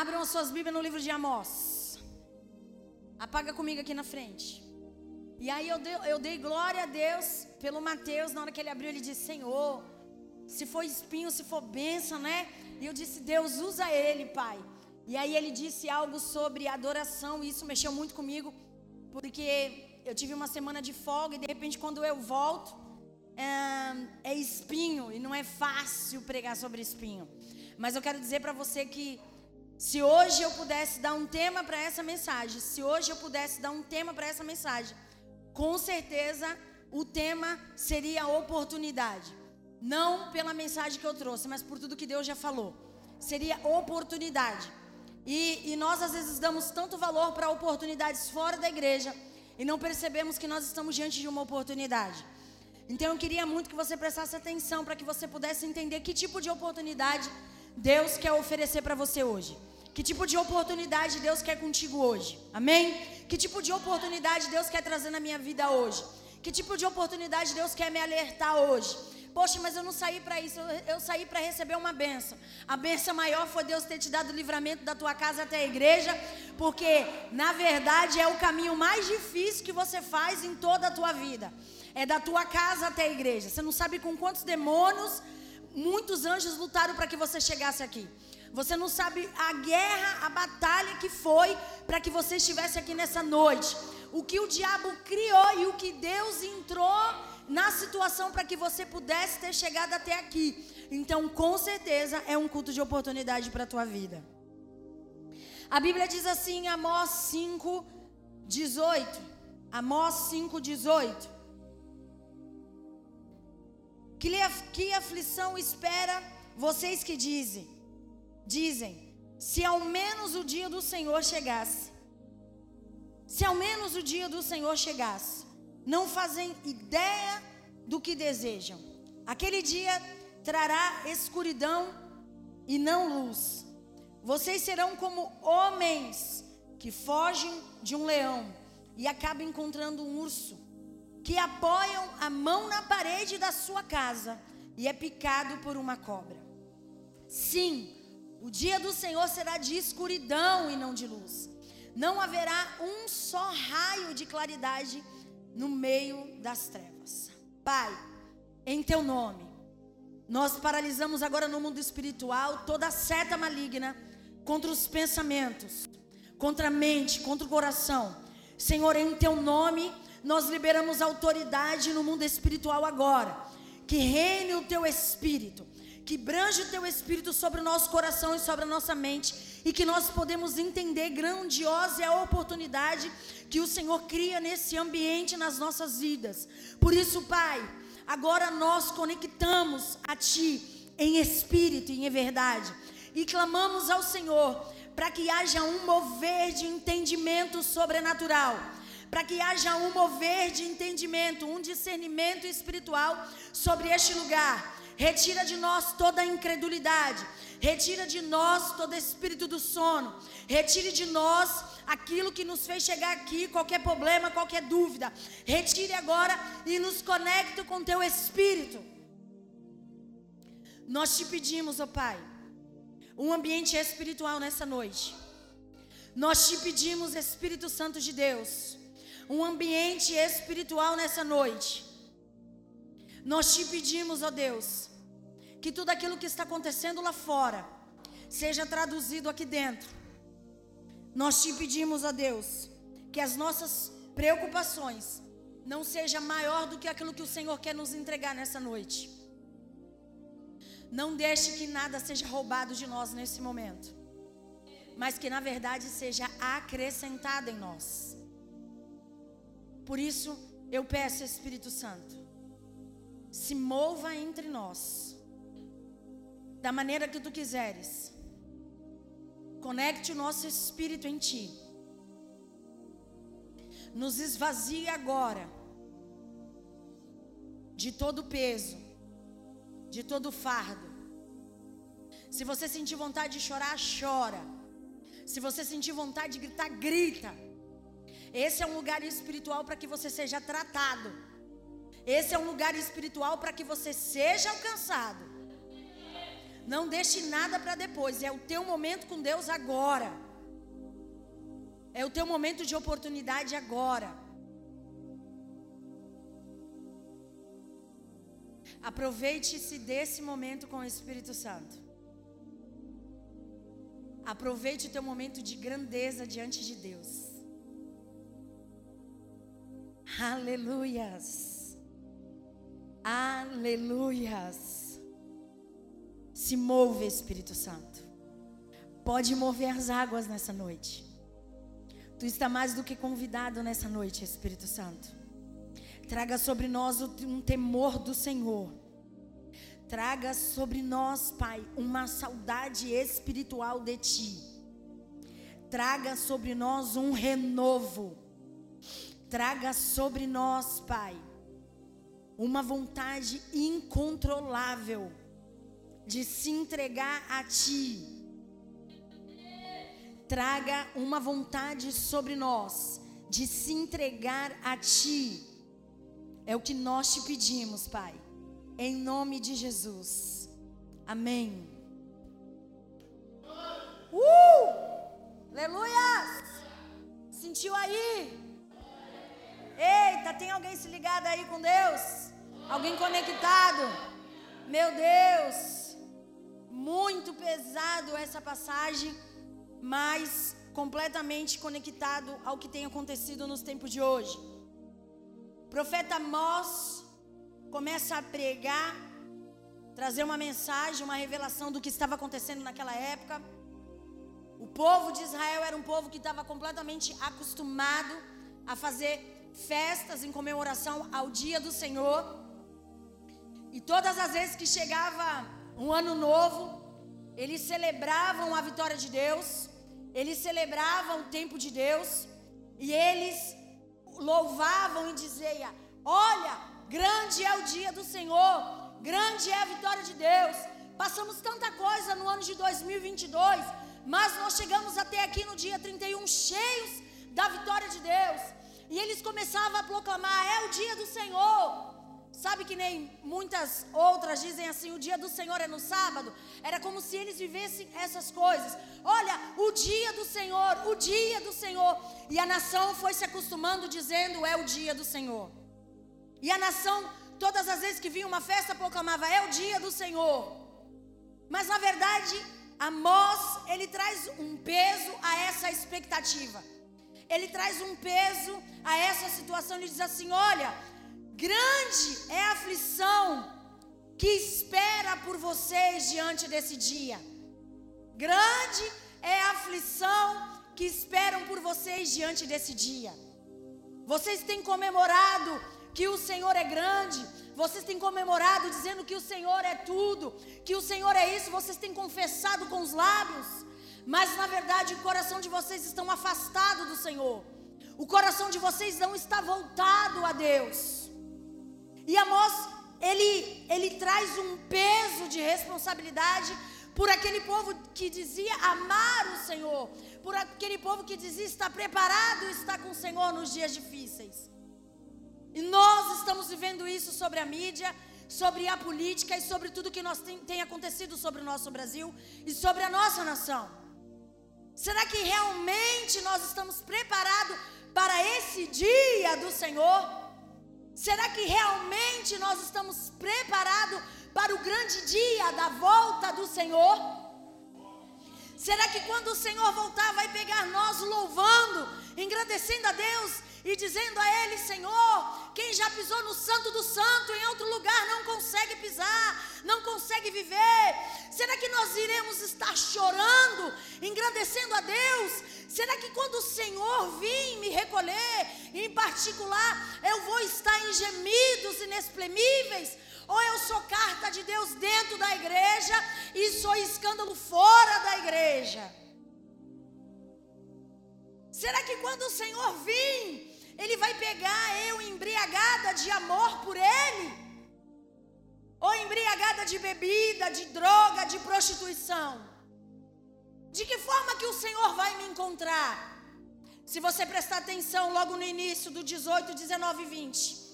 Abram as suas Bíblias no livro de Amós. Apaga comigo aqui na frente. E aí eu dei, eu dei glória a Deus pelo Mateus. Na hora que ele abriu, ele disse: Senhor, se for espinho, se for bênção, né? E eu disse: Deus, usa ele, Pai. E aí ele disse algo sobre adoração. E isso mexeu muito comigo. Porque eu tive uma semana de folga e de repente, quando eu volto, é, é espinho. E não é fácil pregar sobre espinho. Mas eu quero dizer para você que se hoje eu pudesse dar um tema para essa mensagem, se hoje eu pudesse dar um tema para essa mensagem, com certeza o tema seria oportunidade. Não pela mensagem que eu trouxe, mas por tudo que Deus já falou. Seria oportunidade. E, e nós às vezes damos tanto valor para oportunidades fora da igreja e não percebemos que nós estamos diante de uma oportunidade. Então eu queria muito que você prestasse atenção para que você pudesse entender que tipo de oportunidade Deus quer oferecer para você hoje? Que tipo de oportunidade Deus quer contigo hoje? Amém? Que tipo de oportunidade Deus quer trazer na minha vida hoje? Que tipo de oportunidade Deus quer me alertar hoje? Poxa, mas eu não saí para isso, eu, eu saí para receber uma benção. A benção maior foi Deus ter te dado o livramento da tua casa até a igreja, porque na verdade é o caminho mais difícil que você faz em toda a tua vida. É da tua casa até a igreja. Você não sabe com quantos demônios muitos anjos lutaram para que você chegasse aqui. Você não sabe a guerra, a batalha que foi para que você estivesse aqui nessa noite. O que o diabo criou e o que Deus entrou na situação para que você pudesse ter chegado até aqui. Então, com certeza, é um culto de oportunidade para a tua vida. A Bíblia diz assim Amós 5, 18. Amós 5, 18. Que, que aflição espera vocês que dizem, dizem, se ao menos o dia do Senhor chegasse. Se ao menos o dia do Senhor chegasse. Não fazem ideia do que desejam. Aquele dia trará escuridão e não luz. Vocês serão como homens que fogem de um leão e acabam encontrando um urso que apoiam a mão na parede da sua casa e é picado por uma cobra. Sim, o dia do Senhor será de escuridão e não de luz. Não haverá um só raio de claridade no meio das trevas. Pai, em teu nome, nós paralisamos agora no mundo espiritual toda seta maligna contra os pensamentos, contra a mente, contra o coração. Senhor, em teu nome, nós liberamos autoridade no mundo espiritual agora. Que reine o teu espírito, que branje o teu espírito sobre o nosso coração e sobre a nossa mente, e que nós podemos entender grandiosa é a oportunidade que o Senhor cria nesse ambiente nas nossas vidas. Por isso, Pai, agora nós conectamos a Ti em espírito e em verdade, e clamamos ao Senhor para que haja um mover de entendimento sobrenatural para que haja um mover de entendimento, um discernimento espiritual sobre este lugar. Retira de nós toda a incredulidade, retira de nós todo espírito do sono, retire de nós aquilo que nos fez chegar aqui, qualquer problema, qualquer dúvida. Retire agora e nos conecte com teu espírito. Nós te pedimos, ó oh Pai, um ambiente espiritual nessa noite. Nós te pedimos, Espírito Santo de Deus, um ambiente espiritual nessa noite. Nós te pedimos, ó Deus, que tudo aquilo que está acontecendo lá fora seja traduzido aqui dentro. Nós te pedimos, ó Deus, que as nossas preocupações não seja maior do que aquilo que o Senhor quer nos entregar nessa noite. Não deixe que nada seja roubado de nós nesse momento, mas que na verdade seja acrescentado em nós. Por isso, eu peço, Espírito Santo, se mova entre nós, da maneira que tu quiseres. Conecte o nosso espírito em ti. Nos esvazie agora de todo peso, de todo fardo. Se você sentir vontade de chorar, chora. Se você sentir vontade de gritar, grita. Esse é um lugar espiritual para que você seja tratado. Esse é um lugar espiritual para que você seja alcançado. Não deixe nada para depois. É o teu momento com Deus agora. É o teu momento de oportunidade agora. Aproveite-se desse momento com o Espírito Santo. Aproveite o teu momento de grandeza diante de Deus. Aleluias. Aleluias. Se move, Espírito Santo. Pode mover as águas nessa noite. Tu está mais do que convidado nessa noite, Espírito Santo. Traga sobre nós um temor do Senhor. Traga sobre nós, Pai, uma saudade espiritual de Ti. Traga sobre nós um renovo. Traga sobre nós, Pai, uma vontade incontrolável de se entregar a Ti. Traga uma vontade sobre nós de se entregar a Ti. É o que nós te pedimos, Pai em nome de Jesus. Amém. Uh! Aleluia! Sentiu aí? Eita, tem alguém se ligado aí com Deus? Alguém conectado? Meu Deus! Muito pesado essa passagem, mas completamente conectado ao que tem acontecido nos tempos de hoje. profeta Amós começa a pregar, trazer uma mensagem, uma revelação do que estava acontecendo naquela época. O povo de Israel era um povo que estava completamente acostumado a fazer festas em comemoração ao dia do Senhor. E todas as vezes que chegava um ano novo, eles celebravam a vitória de Deus, eles celebravam o tempo de Deus, e eles louvavam e diziam: Olha, Grande é o dia do Senhor, grande é a vitória de Deus. Passamos tanta coisa no ano de 2022, mas nós chegamos até aqui no dia 31 cheios da vitória de Deus. E eles começavam a proclamar: é o dia do Senhor. Sabe que nem muitas outras dizem assim: o dia do Senhor é no sábado. Era como se eles vivessem essas coisas. Olha, o dia do Senhor, o dia do Senhor. E a nação foi se acostumando dizendo: é o dia do Senhor. E a nação, todas as vezes que vinha uma festa, proclamava: é o dia do Senhor. Mas na verdade, Amós, ele traz um peso a essa expectativa. Ele traz um peso a essa situação. Ele diz assim: olha, grande é a aflição que espera por vocês diante desse dia. Grande é a aflição que esperam por vocês diante desse dia. Vocês têm comemorado que o Senhor é grande. Vocês têm comemorado dizendo que o Senhor é tudo, que o Senhor é isso. Vocês têm confessado com os lábios, mas na verdade o coração de vocês estão afastado do Senhor. O coração de vocês não está voltado a Deus. E Amós, ele, ele traz um peso de responsabilidade por aquele povo que dizia amar o Senhor, por aquele povo que dizia estar preparado e estar com o Senhor nos dias difíceis. E nós estamos vivendo isso sobre a mídia, sobre a política e sobre tudo que nós tem, tem acontecido sobre o nosso Brasil e sobre a nossa nação. Será que realmente nós estamos preparados para esse dia do Senhor? Será que realmente nós estamos preparados para o grande dia da volta do Senhor? Será que quando o Senhor voltar, vai pegar nós louvando, engrandecendo a Deus e dizendo a Ele: Senhor, quem já pisou no Santo do Santo em outro lugar não consegue pisar, não consegue viver. Será que nós iremos estar chorando, engrandecendo a Deus? Será que quando o Senhor vir me recolher, em particular, eu vou estar em gemidos inexprimíveis? Ou eu sou carta de Deus dentro da igreja e sou escândalo fora da igreja? Será que quando o Senhor vir, ele vai pegar eu embriagada de amor por Ele? Ou embriagada de bebida, de droga, de prostituição? De que forma que o Senhor vai me encontrar? Se você prestar atenção logo no início do 18, 19 e 20,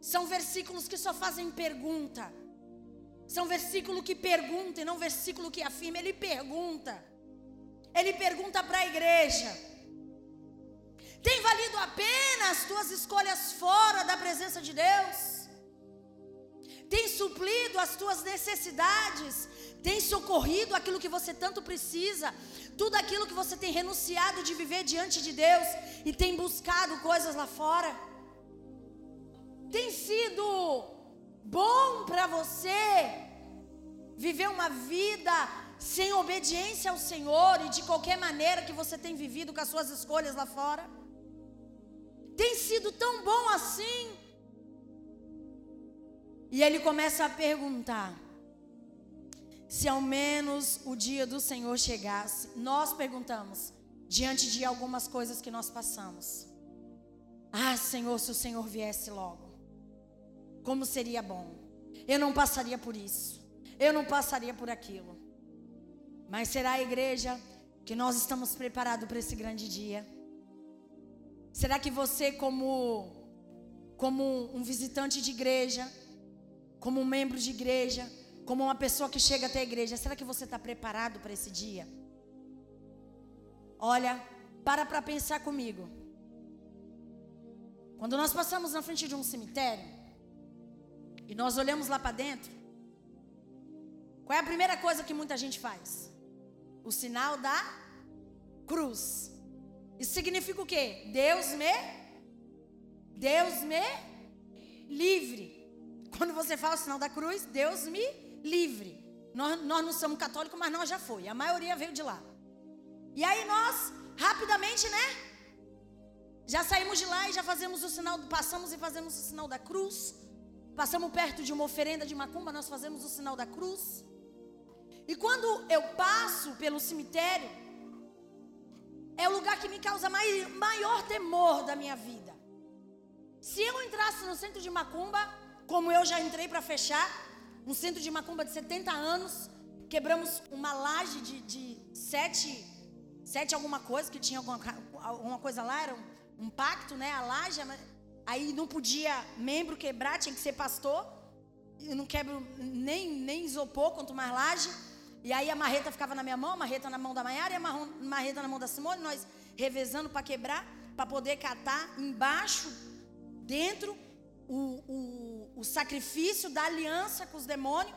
são versículos que só fazem pergunta. São versículo que pergunta e não versículo que afirma. Ele pergunta. Ele pergunta para a igreja: Tem valido a pena as tuas escolhas fora da presença de Deus? Tem suprido as tuas necessidades? Tem socorrido aquilo que você tanto precisa? Tudo aquilo que você tem renunciado de viver diante de Deus e tem buscado coisas lá fora? Tem sido bom para você viver uma vida sem obediência ao Senhor e de qualquer maneira que você tem vivido com as suas escolhas lá fora? Tem sido tão bom assim? E ele começa a perguntar: se ao menos o dia do Senhor chegasse, nós perguntamos, diante de algumas coisas que nós passamos: Ah, Senhor, se o Senhor viesse logo, como seria bom. Eu não passaria por isso, eu não passaria por aquilo. Mas será a igreja que nós estamos preparados para esse grande dia? Será que você, como, como um visitante de igreja, como um membro de igreja, como uma pessoa que chega até a igreja, será que você está preparado para esse dia? Olha, para para pensar comigo. Quando nós passamos na frente de um cemitério e nós olhamos lá para dentro, qual é a primeira coisa que muita gente faz? O sinal da cruz. Isso significa o quê? Deus me Deus me livre. Quando você fala o sinal da cruz, Deus me livre. Nós, nós não somos católicos, mas nós já foi. A maioria veio de lá. E aí nós, rapidamente, né? Já saímos de lá e já fazemos o sinal, passamos e fazemos o sinal da cruz. Passamos perto de uma oferenda de macumba, nós fazemos o sinal da cruz. E quando eu passo pelo cemitério, é o lugar que me causa mai, maior temor da minha vida. Se eu entrasse no centro de macumba, como eu já entrei para fechar, um centro de macumba de 70 anos, quebramos uma laje de, de sete, sete alguma coisa, que tinha alguma, alguma coisa lá, era um, um pacto, né? A laje, aí não podia membro quebrar, tinha que ser pastor. Eu não quebro nem, nem isopor, quanto mais laje. E aí a marreta ficava na minha mão, a marreta na mão da Maiara e a marreta na mão da Simone, nós revezando para quebrar, para poder catar embaixo, dentro, o, o, o sacrifício da aliança com os demônios.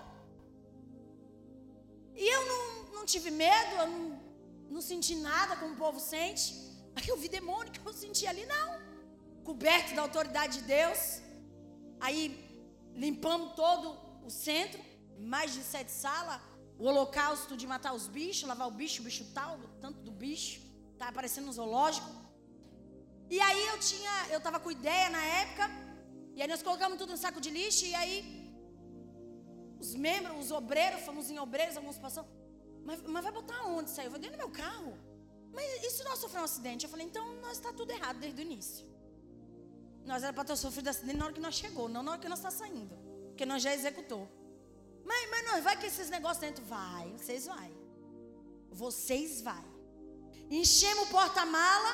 E eu não, não tive medo, eu não, não senti nada como o povo sente. Aí eu vi demônio que eu senti ali, não. Coberto da autoridade de Deus. Aí limpamos todo o centro, mais de sete salas. O holocausto de matar os bichos, lavar o bicho, o bicho tal, tanto do bicho. Tá aparecendo no zoológico. E aí eu tinha, eu tava com ideia na época e aí nós colocamos tudo no saco de lixo e aí os membros, os obreiros, fomos em obreiros, alguns passaram. Mas, mas vai botar onde isso aí? Eu falei, dentro do meu carro. Mas e se nós sofrer um acidente? Eu falei, então nós está tudo errado desde o início. Nós era para ter sofrido acidente na hora que nós chegou, não na hora que nós está saindo. Porque nós já executou. Mas, mas vai que esses negócios dentro. Vai, vocês vai. Vocês vai. Enchemos o porta-mala.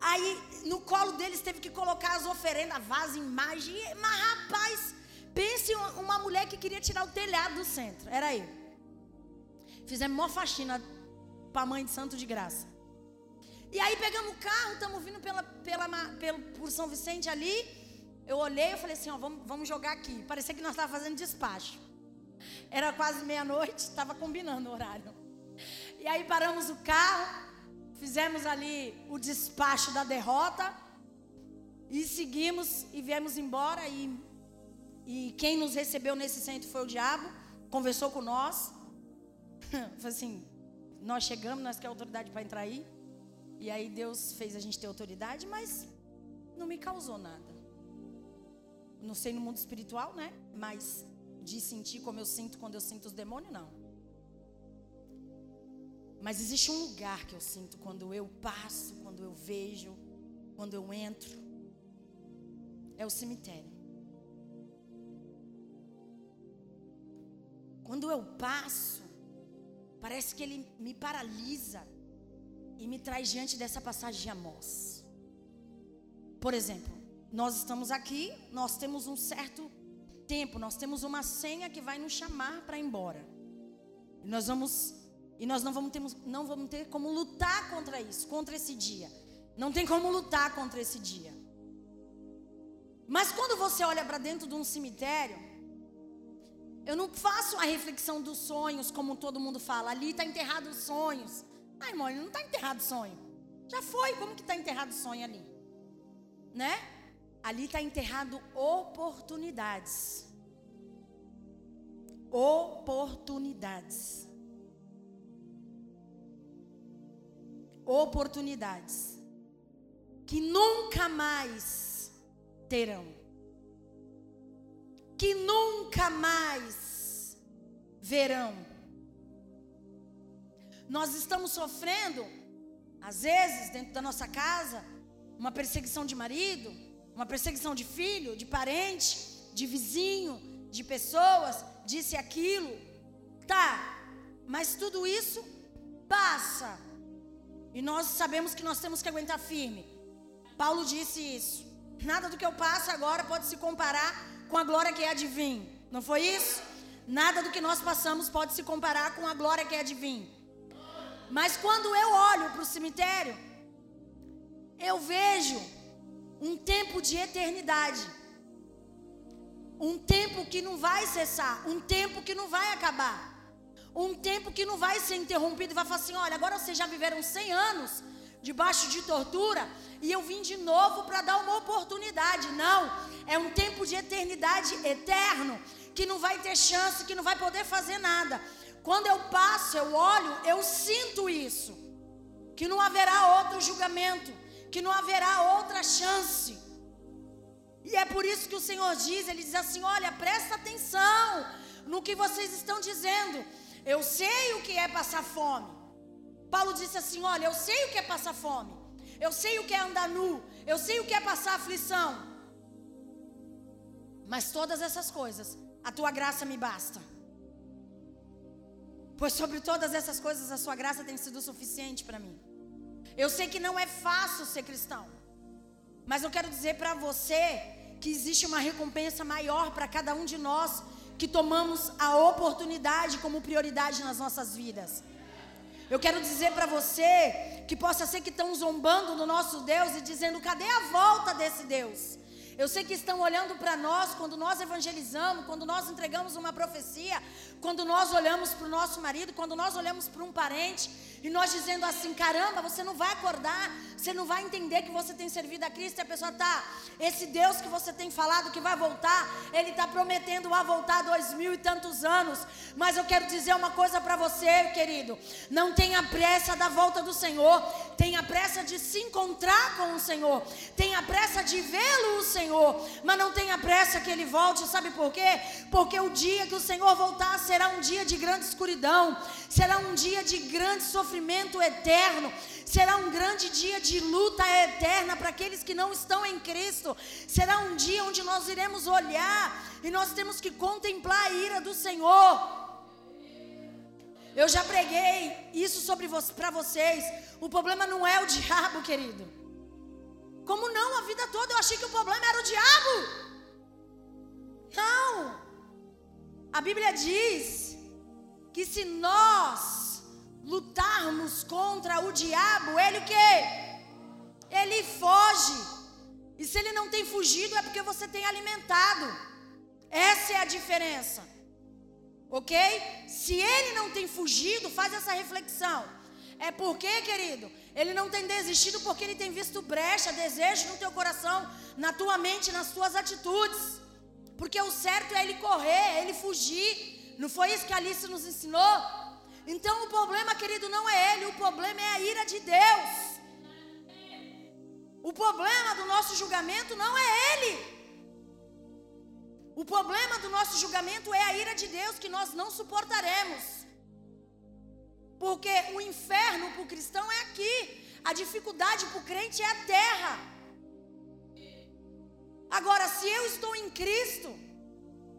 Aí no colo deles teve que colocar as oferendas, vaso, imagem. Mas rapaz, pense uma mulher que queria tirar o telhado do centro. Era eu. Fizemos uma faxina para a mãe de santo de graça. E aí pegamos o carro, estamos vindo pela, pela, pelo, por São Vicente ali. Eu olhei e falei assim, ó, vamos, vamos jogar aqui. Parecia que nós estávamos fazendo despacho. Era quase meia-noite, estava combinando o horário. E aí paramos o carro, fizemos ali o despacho da derrota e seguimos e viemos embora e, e quem nos recebeu nesse centro foi o diabo, conversou com nós, falou assim, nós chegamos, nós queremos autoridade para entrar aí, e aí Deus fez a gente ter autoridade, mas não me causou nada. Não sei no mundo espiritual, né? Mas de sentir como eu sinto quando eu sinto os demônios, não. Mas existe um lugar que eu sinto quando eu passo, quando eu vejo, quando eu entro. É o cemitério. Quando eu passo, parece que ele me paralisa e me traz diante dessa passagem de Amós. Por exemplo, nós estamos aqui, nós temos um certo tempo, nós temos uma senha que vai nos chamar para ir embora. E nós vamos e nós não vamos ter, não vamos ter como lutar contra isso, contra esse dia. Não tem como lutar contra esse dia. Mas quando você olha para dentro de um cemitério, eu não faço a reflexão dos sonhos, como todo mundo fala. Ali está enterrado os sonhos. Ai, irmão, não está enterrado sonho. Já foi, como que está enterrado sonho ali? Né? Ali está enterrado oportunidades. Oportunidades. Oportunidades. Que nunca mais terão. Que nunca mais verão. Nós estamos sofrendo, às vezes, dentro da nossa casa, uma perseguição de marido, uma perseguição de filho, de parente, de vizinho, de pessoas, disse aquilo. Tá, mas tudo isso passa. E nós sabemos que nós temos que aguentar firme. Paulo disse isso. Nada do que eu passo agora pode se comparar com a glória que é de vir. Não foi isso? Nada do que nós passamos pode se comparar com a glória que é de vir. Mas quando eu olho para o cemitério, eu vejo um tempo de eternidade. Um tempo que não vai cessar, um tempo que não vai acabar. Um tempo que não vai ser interrompido vai falar assim: olha, agora vocês já viveram 100 anos debaixo de tortura e eu vim de novo para dar uma oportunidade. Não, é um tempo de eternidade eterno que não vai ter chance, que não vai poder fazer nada. Quando eu passo, eu olho, eu sinto isso. Que não haverá outro julgamento que não haverá outra chance. E é por isso que o Senhor diz, ele diz assim: "Olha, presta atenção no que vocês estão dizendo. Eu sei o que é passar fome." Paulo disse assim: "Olha, eu sei o que é passar fome. Eu sei o que é andar nu. Eu sei o que é passar aflição. Mas todas essas coisas, a tua graça me basta." Pois sobre todas essas coisas a sua graça tem sido suficiente para mim. Eu sei que não é fácil ser cristão. Mas eu quero dizer para você que existe uma recompensa maior para cada um de nós que tomamos a oportunidade como prioridade nas nossas vidas. Eu quero dizer para você que possa ser que estão zombando do nosso Deus e dizendo: cadê a volta desse Deus? Eu sei que estão olhando para nós quando nós evangelizamos, quando nós entregamos uma profecia, quando nós olhamos para o nosso marido, quando nós olhamos para um parente e nós dizendo assim: caramba, você não vai acordar, você não vai entender que você tem servido a Cristo. E a pessoa tá, esse Deus que você tem falado que vai voltar, ele está prometendo a voltar dois mil e tantos anos. Mas eu quero dizer uma coisa para você, querido: não tenha pressa da volta do Senhor, tenha pressa de se encontrar com o Senhor, tenha pressa de vê-lo, o Senhor. Senhor, mas não tenha pressa que ele volte, sabe por quê? Porque o dia que o Senhor voltar será um dia de grande escuridão, será um dia de grande sofrimento eterno, será um grande dia de luta eterna para aqueles que não estão em Cristo, será um dia onde nós iremos olhar e nós temos que contemplar a ira do Senhor. Eu já preguei isso sobre vo para vocês. O problema não é o diabo, querido. Como não? A vida toda eu achei que o problema era o diabo. Não. A Bíblia diz que se nós lutarmos contra o diabo, ele o quê? Ele foge. E se ele não tem fugido é porque você tem alimentado. Essa é a diferença. OK? Se ele não tem fugido, faz essa reflexão. É porque, querido, ele não tem desistido porque ele tem visto brecha, desejo no teu coração, na tua mente, nas tuas atitudes. Porque o certo é ele correr, é ele fugir. Não foi isso que a Alice nos ensinou? Então o problema, querido, não é ele, o problema é a ira de Deus. O problema do nosso julgamento não é ele. O problema do nosso julgamento é a ira de Deus que nós não suportaremos. Porque o inferno para o cristão é aqui. A dificuldade para o crente é a terra. Agora, se eu estou em Cristo,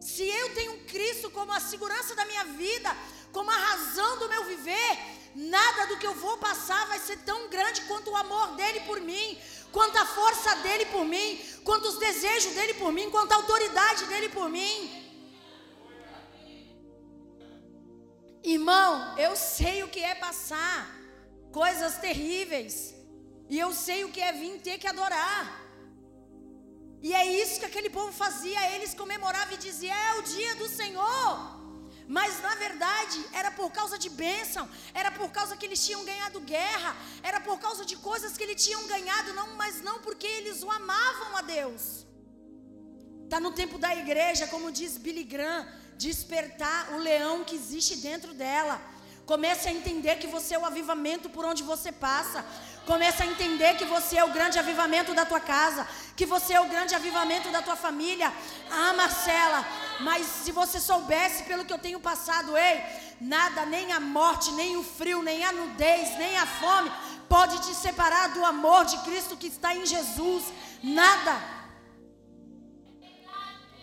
se eu tenho Cristo como a segurança da minha vida, como a razão do meu viver, nada do que eu vou passar vai ser tão grande quanto o amor dele por mim, quanta força dele por mim, quantos desejos dele por mim, quanta autoridade dele por mim. Irmão, eu sei o que é passar coisas terríveis. E eu sei o que é vir ter que adorar. E é isso que aquele povo fazia, eles comemoravam e diziam: é o dia do Senhor. Mas na verdade era por causa de bênção, era por causa que eles tinham ganhado guerra, era por causa de coisas que eles tinham ganhado, não, mas não porque eles o amavam a Deus. Está no tempo da igreja, como diz Billy Graham, despertar o leão que existe dentro dela. Comece a entender que você é o avivamento por onde você passa. Comece a entender que você é o grande avivamento da tua casa, que você é o grande avivamento da tua família. Ah, Marcela, mas se você soubesse pelo que eu tenho passado, ei, nada, nem a morte, nem o frio, nem a nudez, nem a fome pode te separar do amor de Cristo que está em Jesus. Nada.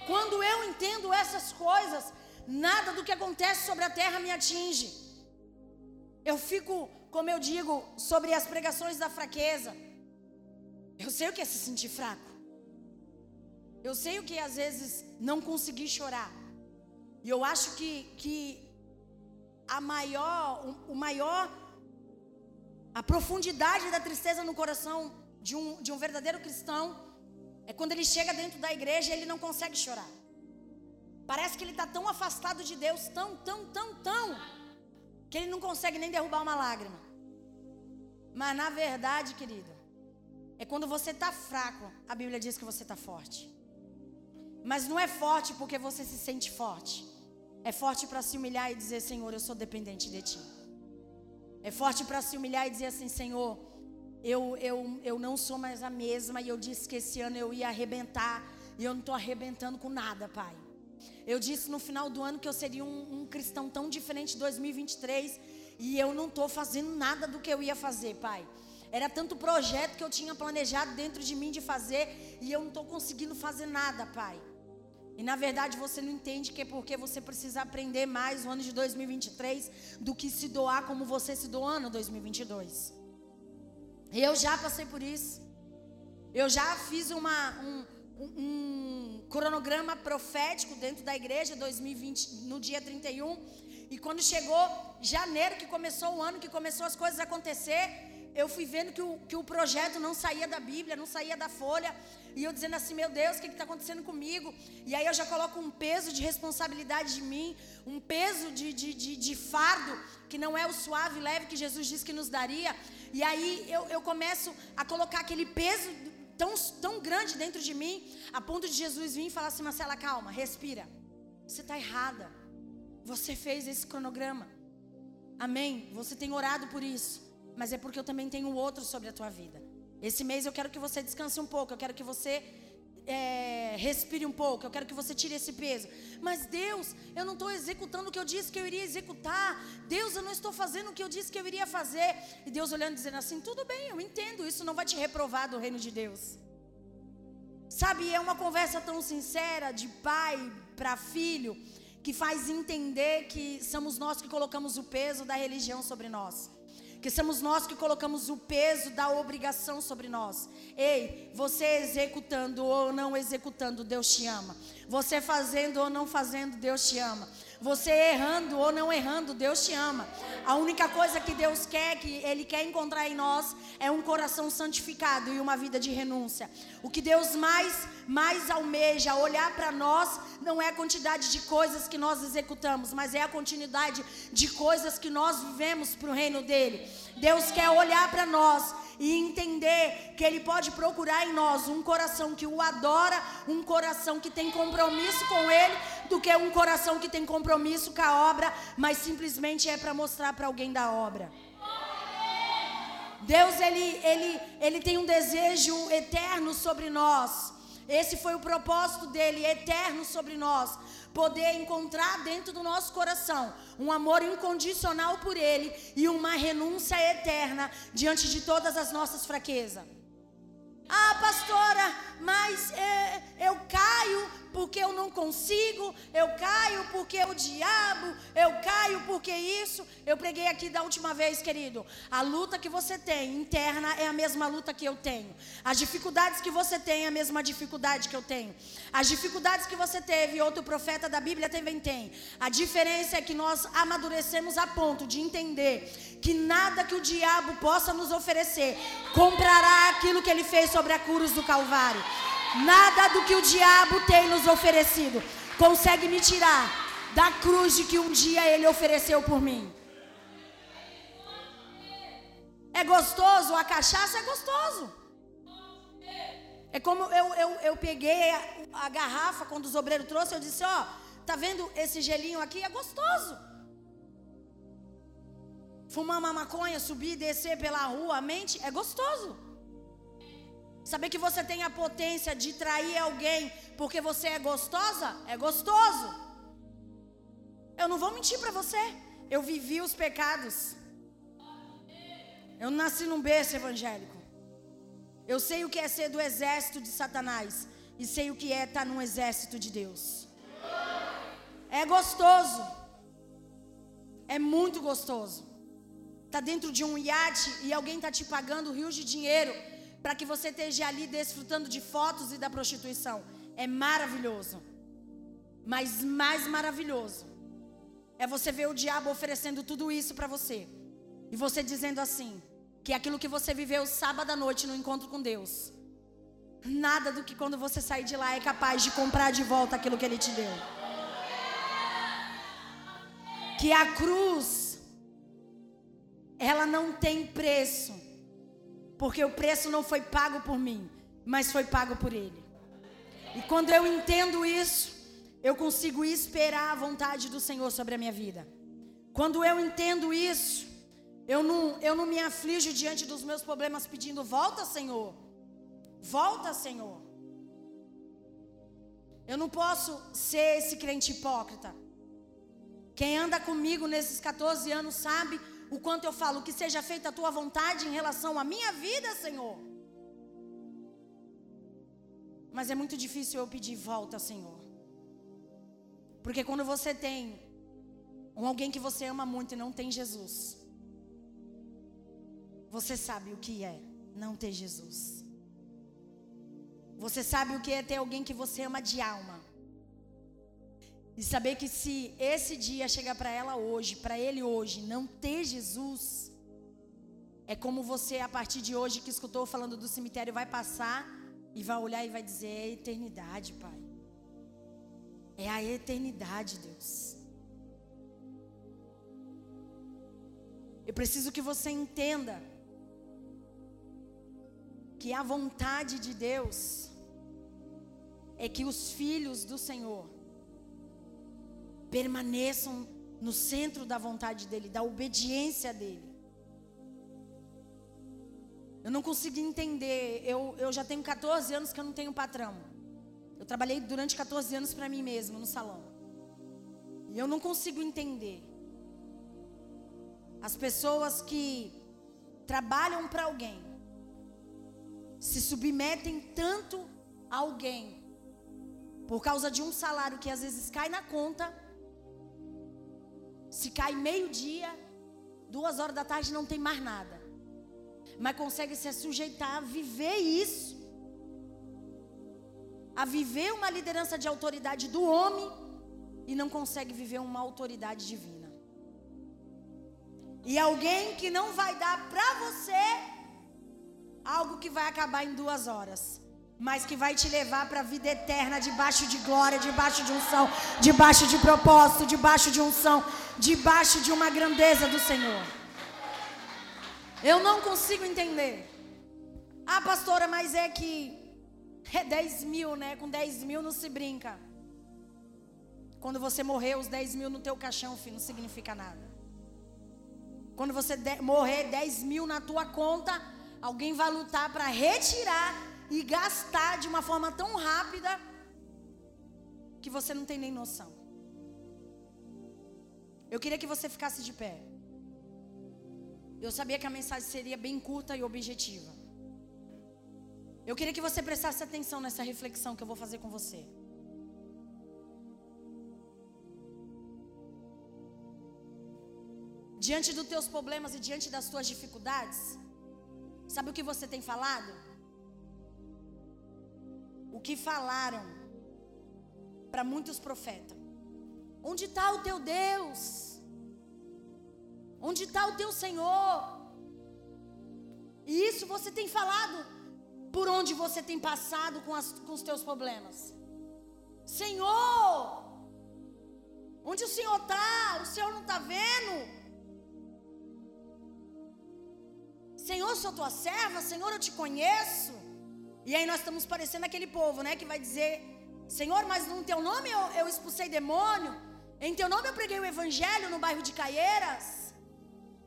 Quando eu entendo essas coisas, nada do que acontece sobre a terra me atinge. Eu fico, como eu digo, sobre as pregações da fraqueza. Eu sei o que é se sentir fraco. Eu sei o que é, às vezes, não conseguir chorar. E eu acho que, que a maior, o, o maior, a profundidade da tristeza no coração de um, de um verdadeiro cristão é quando ele chega dentro da igreja e ele não consegue chorar. Parece que ele está tão afastado de Deus, tão, tão, tão, tão, que ele não consegue nem derrubar uma lágrima. Mas na verdade, querido, é quando você está fraco, a Bíblia diz que você está forte. Mas não é forte porque você se sente forte. É forte para se humilhar e dizer: Senhor, eu sou dependente de Ti. É forte para se humilhar e dizer assim: Senhor, eu, eu, eu não sou mais a mesma. E eu disse que esse ano eu ia arrebentar. E eu não estou arrebentando com nada, Pai. Eu disse no final do ano que eu seria um, um cristão tão diferente de 2023. E eu não estou fazendo nada do que eu ia fazer, Pai. Era tanto projeto que eu tinha planejado dentro de mim de fazer. E eu não estou conseguindo fazer nada, Pai. E na verdade você não entende que é porque você precisa aprender mais no ano de 2023 do que se doar como você se doou no 2022. Eu já passei por isso. Eu já fiz uma, um, um cronograma profético dentro da igreja 2020, no dia 31. E quando chegou janeiro, que começou o ano, que começou as coisas a acontecer, eu fui vendo que o, que o projeto não saía da Bíblia, não saía da folha. E eu dizendo assim, meu Deus, o que está acontecendo comigo? E aí eu já coloco um peso de responsabilidade de mim, um peso de, de, de, de fardo, que não é o suave e leve que Jesus disse que nos daria. E aí eu, eu começo a colocar aquele peso tão, tão grande dentro de mim, a ponto de Jesus vir e falar assim: Marcela, calma, respira. Você está errada. Você fez esse cronograma. Amém? Você tem orado por isso. Mas é porque eu também tenho outro sobre a tua vida. Esse mês eu quero que você descanse um pouco. Eu quero que você é, respire um pouco, eu quero que você tire esse peso. Mas Deus, eu não estou executando o que eu disse que eu iria executar. Deus, eu não estou fazendo o que eu disse que eu iria fazer. E Deus olhando dizendo assim: tudo bem, eu entendo, isso não vai te reprovar do reino de Deus. Sabe, é uma conversa tão sincera de pai para filho que faz entender que somos nós que colocamos o peso da religião sobre nós que somos nós que colocamos o peso da obrigação sobre nós. Ei, você executando ou não executando, Deus te ama. Você fazendo ou não fazendo, Deus te ama. Você errando ou não errando, Deus te ama. A única coisa que Deus quer, que Ele quer encontrar em nós, é um coração santificado e uma vida de renúncia. O que Deus mais, mais almeja olhar para nós não é a quantidade de coisas que nós executamos, mas é a continuidade de coisas que nós vivemos para o reino dele. Deus quer olhar para nós e entender que Ele pode procurar em nós um coração que o adora, um coração que tem compromisso com Ele, do que um coração que tem compromisso com a obra, mas simplesmente é para mostrar para alguém da obra. Deus ele, ele, ele tem um desejo eterno sobre nós. Esse foi o propósito dele, eterno sobre nós poder encontrar dentro do nosso coração um amor incondicional por Ele e uma renúncia eterna diante de todas as nossas fraquezas. Ah, pastora, mas é, eu caio porque eu não consigo, eu caio porque o diabo, eu caio porque isso. Eu preguei aqui da última vez, querido. A luta que você tem interna é a mesma luta que eu tenho. As dificuldades que você tem é a mesma dificuldade que eu tenho. As dificuldades que você teve, outro profeta da Bíblia também tem. A diferença é que nós amadurecemos a ponto de entender que nada que o diabo possa nos oferecer comprará aquilo que ele fez sobre a cruz do Calvário. Nada do que o diabo tem nos oferecido consegue me tirar da cruz de que um dia ele ofereceu por mim. É gostoso, a cachaça é gostoso. É como eu, eu, eu peguei a, a garrafa quando os obreiros trouxeram, eu disse, ó, tá vendo esse gelinho aqui? É gostoso. Fumar uma maconha, subir e descer pela rua, a mente, é gostoso. Saber que você tem a potência de trair alguém porque você é gostosa, é gostoso. Eu não vou mentir para você. Eu vivi os pecados. Eu nasci num berço evangélico. Eu sei o que é ser do exército de Satanás. E sei o que é estar num exército de Deus. É gostoso. É muito gostoso. Tá dentro de um iate e alguém tá te pagando rios de dinheiro para que você esteja ali desfrutando de fotos e da prostituição. É maravilhoso. Mas mais maravilhoso é você ver o diabo oferecendo tudo isso para você. E você dizendo assim: que aquilo que você viveu sábado à noite no encontro com Deus, nada do que quando você sair de lá é capaz de comprar de volta aquilo que Ele te deu. Que a cruz, ela não tem preço porque o preço não foi pago por mim, mas foi pago por Ele. E quando eu entendo isso, eu consigo esperar a vontade do Senhor sobre a minha vida. Quando eu entendo isso, eu não, eu não me aflijo diante dos meus problemas pedindo: volta, Senhor. Volta, Senhor. Eu não posso ser esse crente hipócrita. Quem anda comigo nesses 14 anos sabe o quanto eu falo que seja feita a tua vontade em relação à minha vida, Senhor. Mas é muito difícil eu pedir volta, Senhor. Porque quando você tem um alguém que você ama muito e não tem Jesus, você sabe o que é não ter Jesus. Você sabe o que é ter alguém que você ama de alma. E saber que se esse dia chegar para ela hoje, para ele hoje, não ter Jesus, é como você a partir de hoje que escutou falando do cemitério vai passar e vai olhar e vai dizer: é a eternidade, Pai. É a eternidade, Deus. Eu preciso que você entenda que a vontade de Deus é que os filhos do Senhor permaneçam no centro da vontade dEle, da obediência dEle. Eu não consigo entender. Eu, eu já tenho 14 anos que eu não tenho patrão. Eu trabalhei durante 14 anos para mim mesmo no salão. E eu não consigo entender. As pessoas que trabalham para alguém se submetem tanto a alguém por causa de um salário que às vezes cai na conta se cai meio-dia, duas horas da tarde não tem mais nada. Mas consegue se sujeitar a viver isso. A viver uma liderança de autoridade do homem e não consegue viver uma autoridade divina. E alguém que não vai dar para você algo que vai acabar em duas horas mas que vai te levar para a vida eterna, debaixo de glória, debaixo de unção, debaixo de propósito, debaixo de unção, debaixo de uma grandeza do Senhor. Eu não consigo entender. Ah, pastora, mas é que é 10 mil, né? Com 10 mil não se brinca. Quando você morrer, os 10 mil no teu caixão, filho, não significa nada. Quando você morrer, 10 mil na tua conta, alguém vai lutar para retirar e gastar de uma forma tão rápida que você não tem nem noção. Eu queria que você ficasse de pé. Eu sabia que a mensagem seria bem curta e objetiva. Eu queria que você prestasse atenção nessa reflexão que eu vou fazer com você. Diante dos teus problemas e diante das tuas dificuldades, sabe o que você tem falado? O que falaram para muitos profetas. Onde está o teu Deus? Onde está o teu Senhor? E isso você tem falado por onde você tem passado com, as, com os teus problemas. Senhor, onde o Senhor está? O Senhor não está vendo? Senhor, sou tua serva, Senhor, eu te conheço. E aí nós estamos parecendo aquele povo, né, que vai dizer: Senhor, mas no teu nome eu, eu expulsei demônio, em teu nome eu preguei o evangelho no bairro de Caieiras.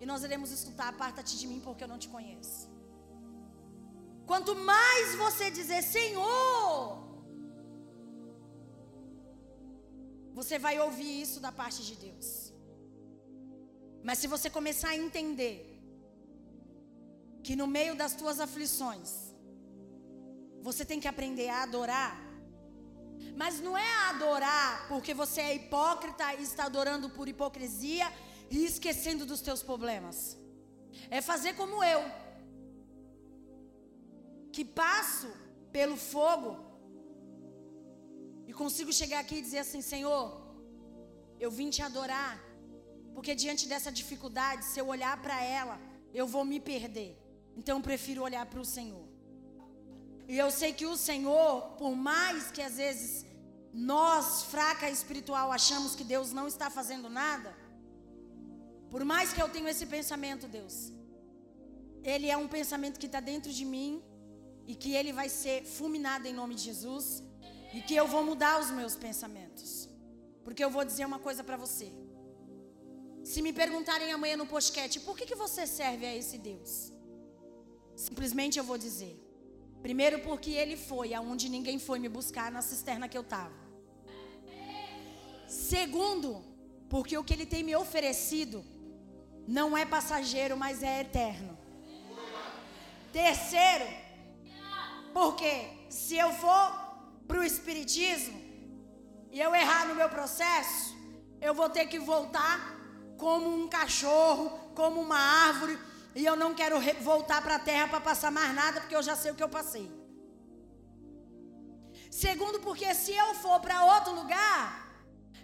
E nós iremos escutar: aparta-te de mim, porque eu não te conheço. Quanto mais você dizer Senhor, você vai ouvir isso da parte de Deus. Mas se você começar a entender que no meio das tuas aflições, você tem que aprender a adorar. Mas não é adorar porque você é hipócrita e está adorando por hipocrisia e esquecendo dos teus problemas. É fazer como eu, que passo pelo fogo e consigo chegar aqui e dizer assim: Senhor, eu vim te adorar, porque diante dessa dificuldade, se eu olhar para ela, eu vou me perder. Então eu prefiro olhar para o Senhor. E eu sei que o Senhor, por mais que às vezes nós, fraca espiritual, achamos que Deus não está fazendo nada, por mais que eu tenha esse pensamento, Deus, ele é um pensamento que está dentro de mim e que ele vai ser fulminado em nome de Jesus e que eu vou mudar os meus pensamentos. Porque eu vou dizer uma coisa para você. Se me perguntarem amanhã no podcast, por que, que você serve a esse Deus? Simplesmente eu vou dizer, Primeiro, porque ele foi aonde ninguém foi me buscar na cisterna que eu estava. Segundo, porque o que ele tem me oferecido não é passageiro, mas é eterno. Terceiro, porque se eu for para o Espiritismo e eu errar no meu processo, eu vou ter que voltar como um cachorro, como uma árvore, e eu não quero voltar para a terra para passar mais nada, porque eu já sei o que eu passei. Segundo, porque se eu for para outro lugar,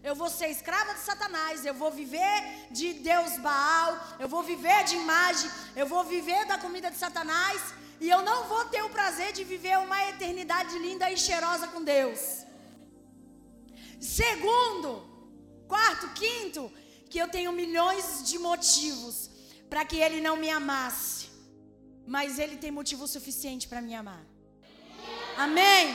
eu vou ser escrava de Satanás, eu vou viver de Deus Baal, eu vou viver de imagem, eu vou viver da comida de Satanás, e eu não vou ter o prazer de viver uma eternidade linda e cheirosa com Deus. Segundo, quarto, quinto, que eu tenho milhões de motivos para que ele não me amasse, mas ele tem motivo suficiente para me amar. Amém?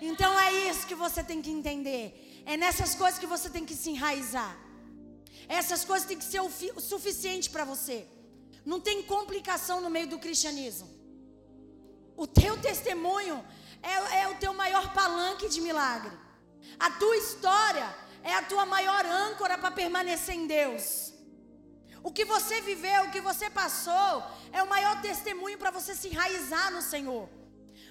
Então é isso que você tem que entender. É nessas coisas que você tem que se enraizar. Essas coisas têm que ser o, suficiente para você. Não tem complicação no meio do cristianismo. O teu testemunho é, é o teu maior palanque de milagre. A tua história é a tua maior âncora para permanecer em Deus. O que você viveu, o que você passou, é o maior testemunho para você se enraizar no Senhor.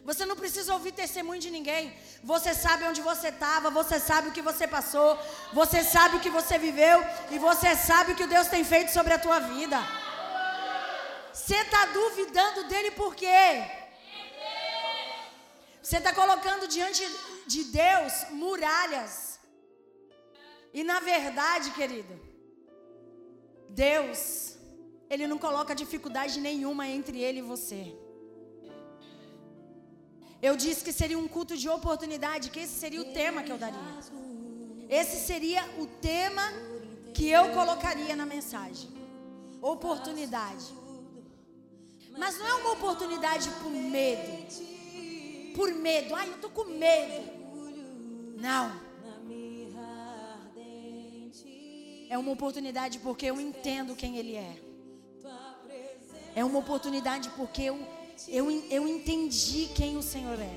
Você não precisa ouvir testemunho de ninguém. Você sabe onde você estava, você sabe o que você passou, você sabe o que você viveu e você sabe o que Deus tem feito sobre a tua vida. Você está duvidando dele por quê? Você está colocando diante de Deus muralhas. E na verdade, querido, Deus, Ele não coloca dificuldade nenhuma entre Ele e você. Eu disse que seria um culto de oportunidade, que esse seria o tema que eu daria. Esse seria o tema que eu colocaria na mensagem. Oportunidade. Mas não é uma oportunidade por medo. Por medo. Ai, eu tô com medo. Não. É uma oportunidade porque eu entendo quem Ele é. É uma oportunidade porque eu, eu, eu entendi quem o Senhor é.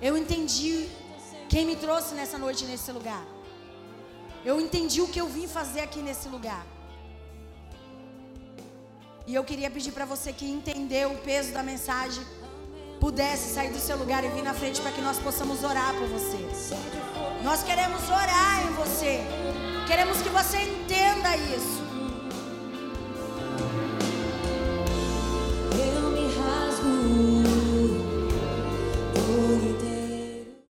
Eu entendi quem me trouxe nessa noite nesse lugar. Eu entendi o que eu vim fazer aqui nesse lugar. E eu queria pedir para você que entendeu o peso da mensagem, pudesse sair do seu lugar e vir na frente para que nós possamos orar por você. Nós queremos orar em você. Queremos que você entenda isso.